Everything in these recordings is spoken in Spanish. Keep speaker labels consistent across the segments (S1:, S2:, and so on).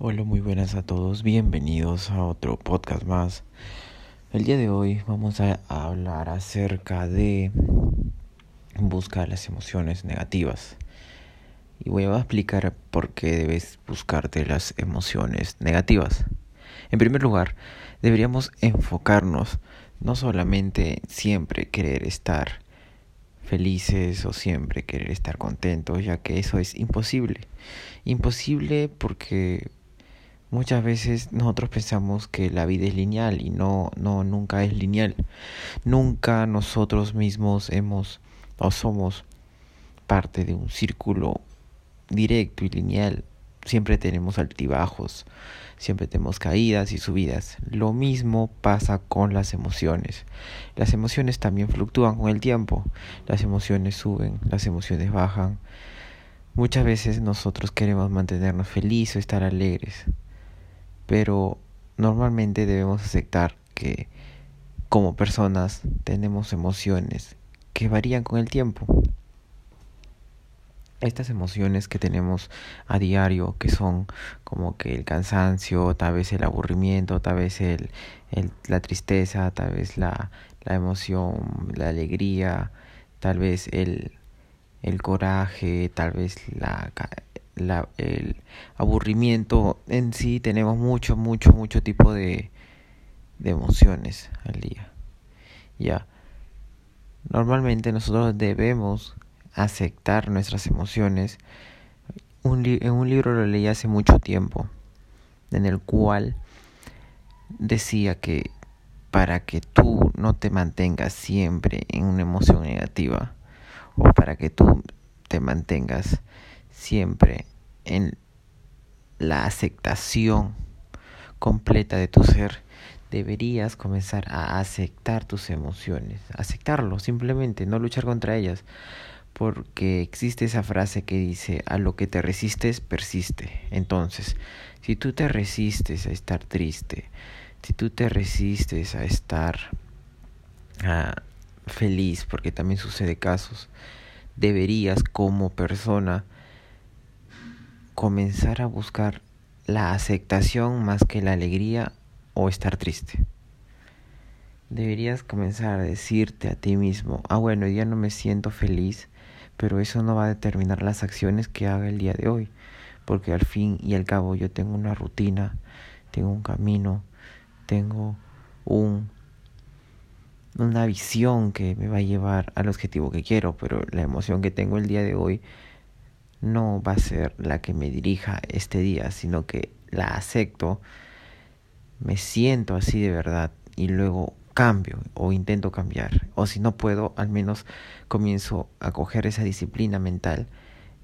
S1: Hola, muy buenas a todos, bienvenidos a otro podcast más. El día de hoy vamos a hablar acerca de buscar las emociones negativas. Y voy a explicar por qué debes buscarte las emociones negativas. En primer lugar, deberíamos enfocarnos no solamente siempre querer estar felices o siempre querer estar contentos, ya que eso es imposible. Imposible porque Muchas veces nosotros pensamos que la vida es lineal y no, no, nunca es lineal. Nunca nosotros mismos hemos o somos parte de un círculo directo y lineal. Siempre tenemos altibajos, siempre tenemos caídas y subidas. Lo mismo pasa con las emociones. Las emociones también fluctúan con el tiempo. Las emociones suben, las emociones bajan. Muchas veces nosotros queremos mantenernos felices o estar alegres pero normalmente debemos aceptar que como personas tenemos emociones que varían con el tiempo. Estas emociones que tenemos a diario, que son como que el cansancio, tal vez el aburrimiento, tal vez el, la tristeza, tal vez la, la emoción, la alegría, tal vez el, el coraje, tal vez la, la, el aburrimiento en sí tenemos mucho, mucho, mucho tipo de, de emociones al día. Ya. Normalmente nosotros debemos aceptar nuestras emociones. Un en un libro lo leí hace mucho tiempo, en el cual decía que para que tú no te mantengas siempre en una emoción negativa, o para que tú te mantengas siempre en la aceptación completa de tu ser, deberías comenzar a aceptar tus emociones, aceptarlo simplemente, no luchar contra ellas, porque existe esa frase que dice, a lo que te resistes, persiste. Entonces, si tú te resistes a estar triste, si tú te resistes a estar feliz, porque también sucede casos, deberías como persona comenzar a buscar la aceptación más que la alegría o estar triste. Deberías comenzar a decirte a ti mismo, ah bueno, ya no me siento feliz, pero eso no va a determinar las acciones que haga el día de hoy, porque al fin y al cabo yo tengo una rutina, tengo un camino, tengo un una visión que me va a llevar al objetivo que quiero, pero la emoción que tengo el día de hoy no va a ser la que me dirija este día, sino que la acepto, me siento así de verdad y luego cambio o intento cambiar. O si no puedo, al menos comienzo a coger esa disciplina mental,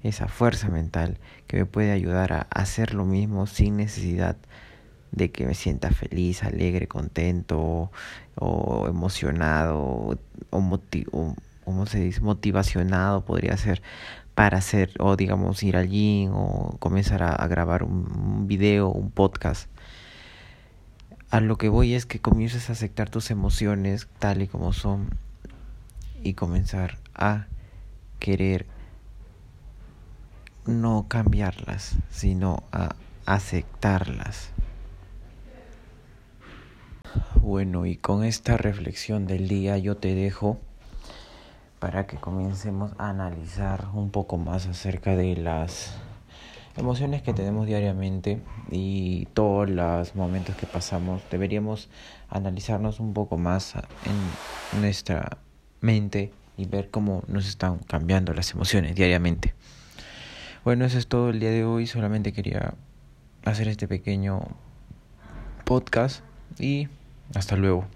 S1: esa fuerza mental que me puede ayudar a hacer lo mismo sin necesidad de que me sienta feliz, alegre, contento o emocionado o, como se dice, motivacionado podría ser para hacer o digamos ir al gym o comenzar a, grabar un, video, un podcast. A lo que voy es que comiences a aceptar tus emociones tal y como son y comenzar a querer no cambiarlas, sino a aceptarlas. Bueno, y con esta reflexión del día yo te dejo para que comencemos a analizar un poco más acerca de las emociones que tenemos diariamente y todos los momentos que pasamos. Deberíamos analizarnos un poco más en nuestra mente y ver cómo nos están cambiando las emociones diariamente. Bueno, eso es todo el día de hoy. Solamente quería hacer este pequeño podcast y hasta luego.